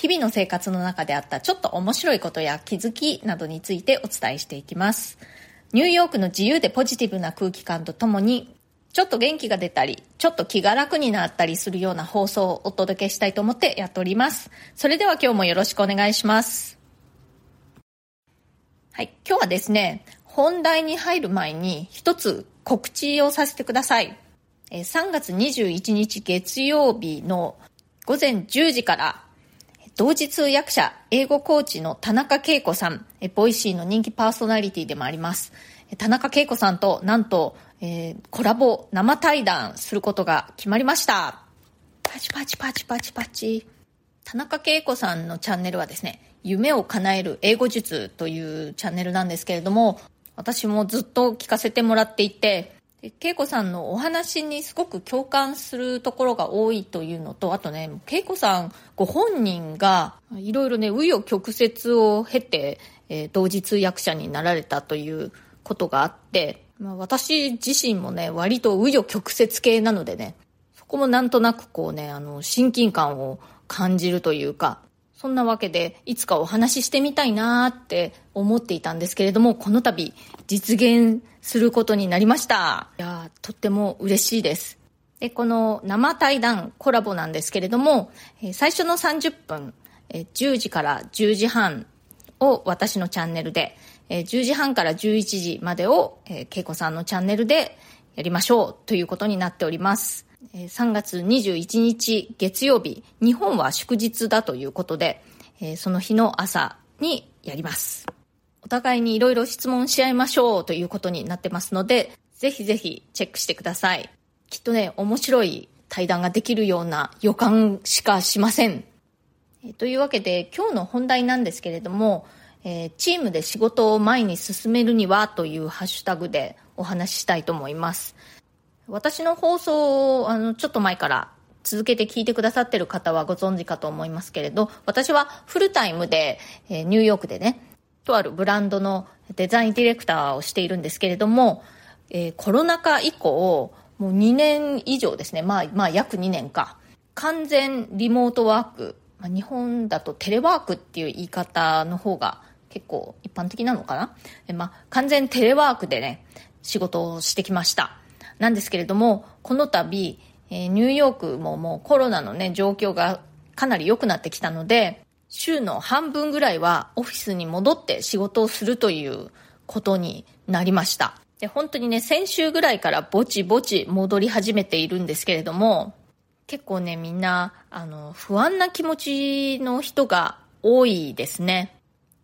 日々の生活の中であったちょっと面白いことや気づきなどについてお伝えしていきます。ニューヨークの自由でポジティブな空気感とともに、ちょっと元気が出たり、ちょっと気が楽になったりするような放送をお届けしたいと思ってやっております。それでは今日もよろしくお願いします。はい、今日はですね、本題に入る前に一つ告知をさせてください。3月21日月曜日の午前10時から同時通訳者、英語コーチの田中恵子さん、 Voicy の人気パーソナリティでもあります。田中恵子さんとなんと、えー、コラボ生対談することが決まりました。パチパチパチパチパチ。田中恵子さんのチャンネルはですね、夢を叶える英語術というチャンネルなんですけれども、私もずっと聞かせてもらっていて、恵子さんのお話にすごく共感するところが多いというのと、あとね、恵子さんご本人がいろいろね、紆余曲折を経て、えー、同時通訳者になられたということがあって、まあ、私自身もね、割と紆余曲折系なのでね、そこもなんとなくこうね、あの、親近感を感じるというか、そんなわけで、いつかお話ししてみたいなって思っていたんですけれども、この度、実現することになりました。いやとっても嬉しいです。で、この生対談コラボなんですけれども、最初の30分、10時から10時半を私のチャンネルで、10時半から11時までを、恵子さんのチャンネルでやりましょうということになっております。3月21日月曜日、日本は祝日だということで、その日の朝にやります。お互いにいろいろ質問し合いましょうということになってますので、ぜひぜひチェックしてください。きっとね、面白い対談ができるような予感しかしません。というわけで、今日の本題なんですけれども、え、チームで仕事を前に進めるにはというハッシュタグでお話ししたいと思います。私の放送をあのちょっと前から続けて聞いてくださってる方はご存知かと思いますけれど、私はフルタイムで、えー、ニューヨークでね、とあるブランドのデザインディレクターをしているんですけれども、えー、コロナ禍以降、もう2年以上ですね、まあ、まあ約2年か、完全リモートワーク、まあ、日本だとテレワークっていう言い方の方が結構一般的なのかな、えまあ、完全テレワークでね、仕事をしてきました。なんですけれども、この度、えー、ニューヨークももうコロナのね、状況がかなり良くなってきたので、週の半分ぐらいはオフィスに戻って仕事をするということになりました。で、本当にね、先週ぐらいからぼちぼち戻り始めているんですけれども、結構ね、みんな、あの、不安な気持ちの人が多いですね。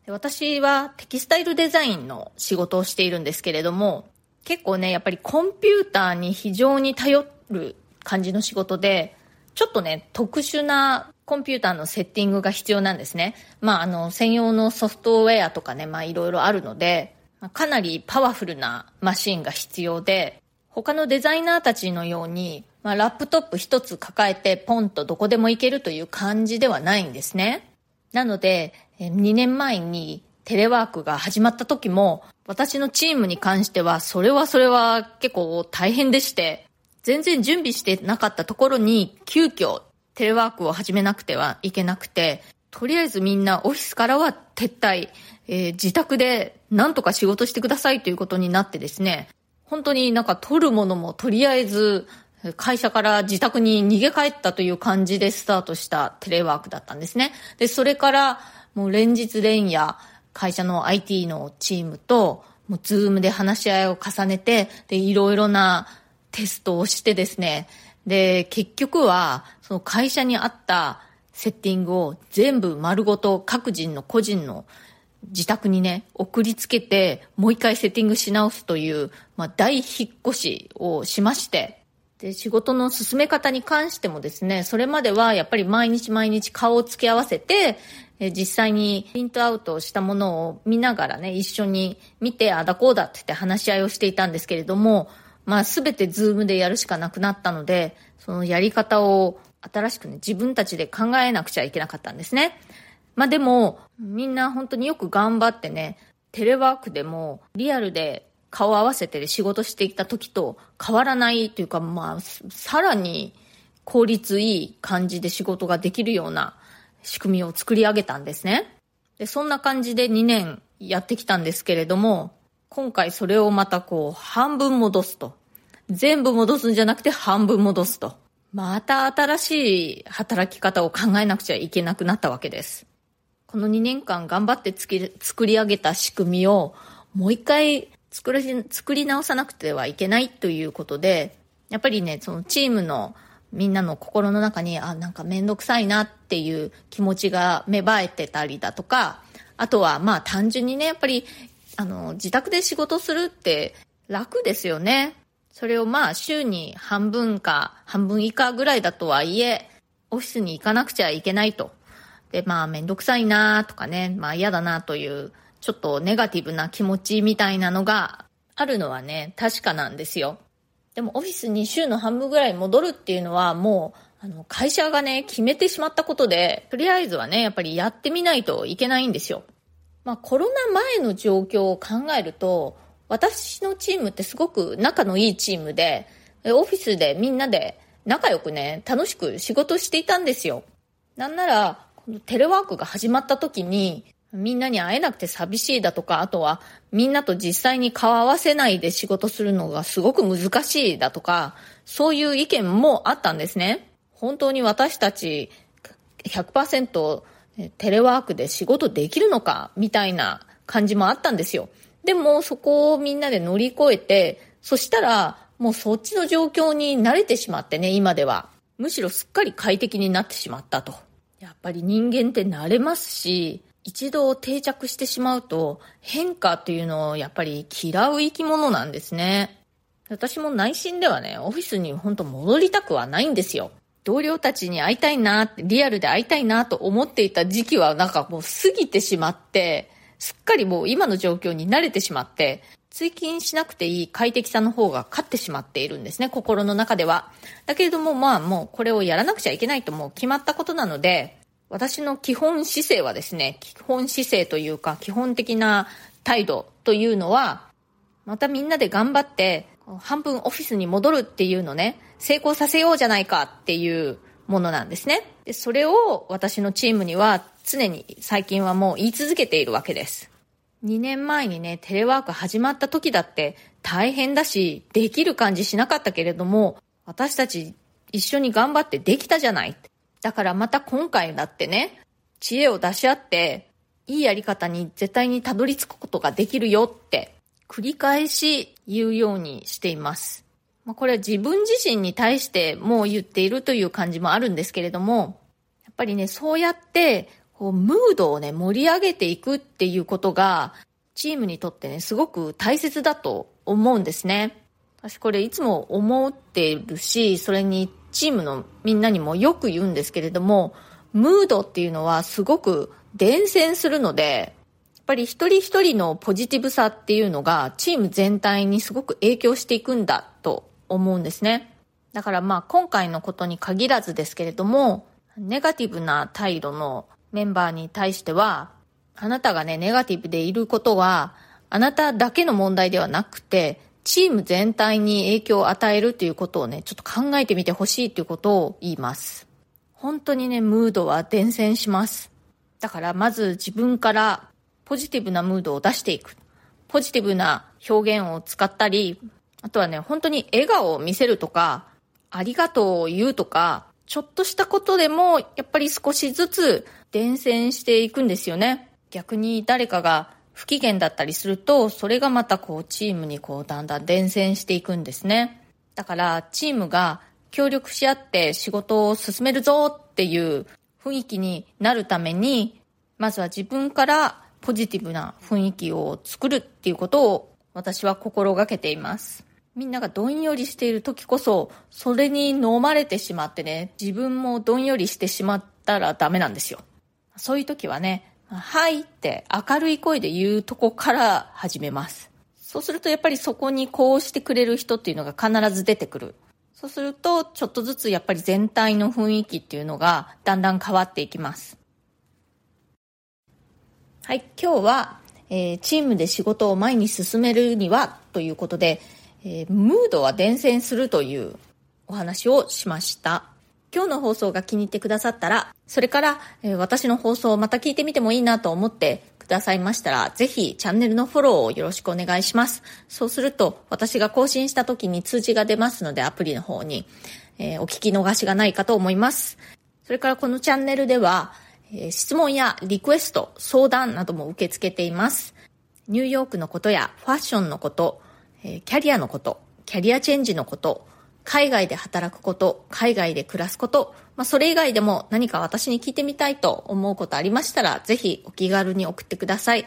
私はテキスタイルデザインの仕事をしているんですけれども、結構ね、やっぱりコンピューターに非常に頼る感じの仕事で、ちょっとね、特殊なコンピューターのセッティングが必要なんですね。まあ、あの、専用のソフトウェアとかね、まあ、いろいろあるので、かなりパワフルなマシンが必要で、他のデザイナーたちのように、まあ、ラップトップ一つ抱えてポンとどこでも行けるという感じではないんですね。なので、2年前にテレワークが始まった時も、私のチームに関しては、それはそれは結構大変でして、全然準備してなかったところに、急遽テレワークを始めなくてはいけなくて、とりあえずみんなオフィスからは撤退、えー、自宅でなんとか仕事してくださいということになってですね、本当になんか取るものもとりあえず会社から自宅に逃げ帰ったという感じでスタートしたテレワークだったんですね。で、それからもう連日連夜、会社の IT のチームと、もうズームで話し合いを重ねて、で、いろいろなテストをしてですね、で、結局は、その会社にあったセッティングを全部丸ごと各人の個人の自宅にね、送りつけて、もう一回セッティングし直すという、まあ、大引っ越しをしまして、で、仕事の進め方に関してもですね、それまではやっぱり毎日毎日顔を付け合わせて、え実際にプリントアウトしたものを見ながらね、一緒に見て、あだこうだって言って話し合いをしていたんですけれども、まあすべてズームでやるしかなくなったので、そのやり方を新しくね、自分たちで考えなくちゃいけなかったんですね。まあでも、みんな本当によく頑張ってね、テレワークでもリアルで顔合わせて仕事していた時と変わらないというか、まあ、さらに効率いい感じで仕事ができるような仕組みを作り上げたんですね。で、そんな感じで2年やってきたんですけれども、今回それをまたこう半分戻すと。全部戻すんじゃなくて半分戻すと。また新しい働き方を考えなくちゃいけなくなったわけです。この2年間頑張って作り上げた仕組みをもう一回作り、作り直さなくてはいけないということで、やっぱりね、そのチームのみんなの心の中に、あ、なんかめんどくさいなっていう気持ちが芽生えてたりだとか、あとはまあ単純にね、やっぱり、あの、自宅で仕事するって楽ですよね。それをまあ週に半分か半分以下ぐらいだとはいえ、オフィスに行かなくちゃいけないと。で、まあめんどくさいなとかね、まあ嫌だなというちょっとネガティブな気持ちみたいなのがあるのはね、確かなんですよ。でもオフィスに週の半分ぐらい戻るっていうのはもう、あの、会社がね、決めてしまったことで、とりあえずはね、やっぱりやってみないといけないんですよ。まあコロナ前の状況を考えると、私のチームってすごく仲のいいチームで、オフィスでみんなで仲良くね、楽しく仕事していたんですよ。なんなら、テレワークが始まった時に、みんなに会えなくて寂しいだとか、あとはみんなと実際に顔合わせないで仕事するのがすごく難しいだとか、そういう意見もあったんですね。本当に私たち100%テレワークで仕事できるのかみたいな感じもあったんですよ。でもそこをみんなで乗り越えて、そしたらもうそっちの状況に慣れてしまってね、今では。むしろすっかり快適になってしまったと。やっぱり人間って慣れますし、一度定着してしまうと変化っていうのをやっぱり嫌う生き物なんですね。私も内心ではね、オフィスに本当戻りたくはないんですよ。同僚たちに会いたいな、リアルで会いたいなと思っていた時期はなんかもう過ぎてしまって、すっかりもう今の状況に慣れてしまって、追勤しなくていい快適さの方が勝ってしまっているんですね、心の中では。だけれどもまあもうこれをやらなくちゃいけないともう決まったことなので、私の基本姿勢はですね、基本姿勢というか、基本的な態度というのは、またみんなで頑張って、半分オフィスに戻るっていうのね、成功させようじゃないかっていうものなんですね。で、それを私のチームには常に最近はもう言い続けているわけです。2年前にね、テレワーク始まった時だって大変だし、できる感じしなかったけれども、私たち一緒に頑張ってできたじゃない。だからまた今回だってね、知恵を出し合って、いいやり方に絶対にたどり着くことができるよって、繰り返し言うようにしています。まあ、これは自分自身に対してもう言っているという感じもあるんですけれども、やっぱりね、そうやって、こう、ムードをね、盛り上げていくっていうことが、チームにとってね、すごく大切だと思うんですね。私これいつも思ってるし、それにチームのみんなにもよく言うんですけれども、ムードっていうのはすごく伝染するので、やっぱり一人一人のポジティブさっていうのがチーム全体にすごく影響していくんだと思うんですね。だからまあ今回のことに限らずですけれども、ネガティブな態度のメンバーに対しては、あなたがね、ネガティブでいることは、あなただけの問題ではなくて、チーム全体に影響を与えるということをね、ちょっと考えてみてほしいということを言います。本当にね、ムードは伝染します。だからまず自分からポジティブなムードを出していく。ポジティブな表現を使ったり、あとはね、本当に笑顔を見せるとか、ありがとうを言うとか、ちょっとしたことでも、やっぱり少しずつ伝染していくんですよね。逆に誰かが不機嫌だったりすると、それがまたこうチームにこうだんだん伝染していくんですね。だからチームが協力し合って仕事を進めるぞっていう雰囲気になるために、まずは自分からポジティブな雰囲気を作るっていうことを私は心がけています。みんながどんよりしている時こそ、それに飲まれてしまってね、自分もどんよりしてしまったらダメなんですよ。そういう時はね、はいって明るい声で言うとこから始めます。そうするとやっぱりそこにこうしてくれる人っていうのが必ず出てくる。そうすると、ちょっとずつやっぱり全体の雰囲気っていうのがだんだん変わっていきます。はい、今日は、えー、チームで仕事を前に進めるにはということで、えー、ムードは伝染するというお話をしました。今日の放送が気に入ってくださったら、それから、えー、私の放送をまた聞いてみてもいいなと思ってくださいましたら、ぜひチャンネルのフォローをよろしくお願いします。そうすると、私が更新した時に通知が出ますので、アプリの方に、えー、お聞き逃しがないかと思います。それからこのチャンネルでは、えー、質問やリクエスト、相談なども受け付けています。ニューヨークのことやファッションのこと、えキャリアのこと、キャリアチェンジのこと、海外で働くこと、海外で暮らすこと、まあ、それ以外でも何か私に聞いてみたいと思うことありましたら、ぜひお気軽に送ってください。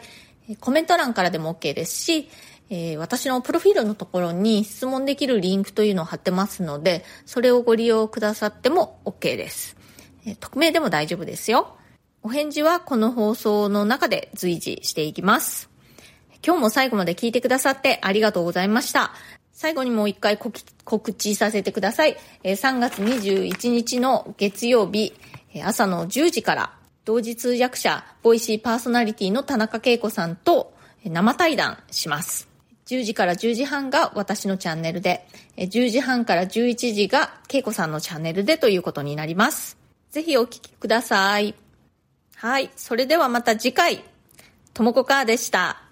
コメント欄からでも OK ですし、えー、私のプロフィールのところに質問できるリンクというのを貼ってますので、それをご利用くださっても OK です。えー、匿名でも大丈夫ですよ。お返事はこの放送の中で随時していきます。今日も最後まで聞いてくださってありがとうございました。最後にもう一回告知させてください。3月21日の月曜日、朝の10時から、同時通訳者、ボイシーパーソナリティの田中恵子さんと生対談します。10時から10時半が私のチャンネルで、10時半から11時が恵子さんのチャンネルでということになります。ぜひお聞きください。はい。それではまた次回、ともこかーでした。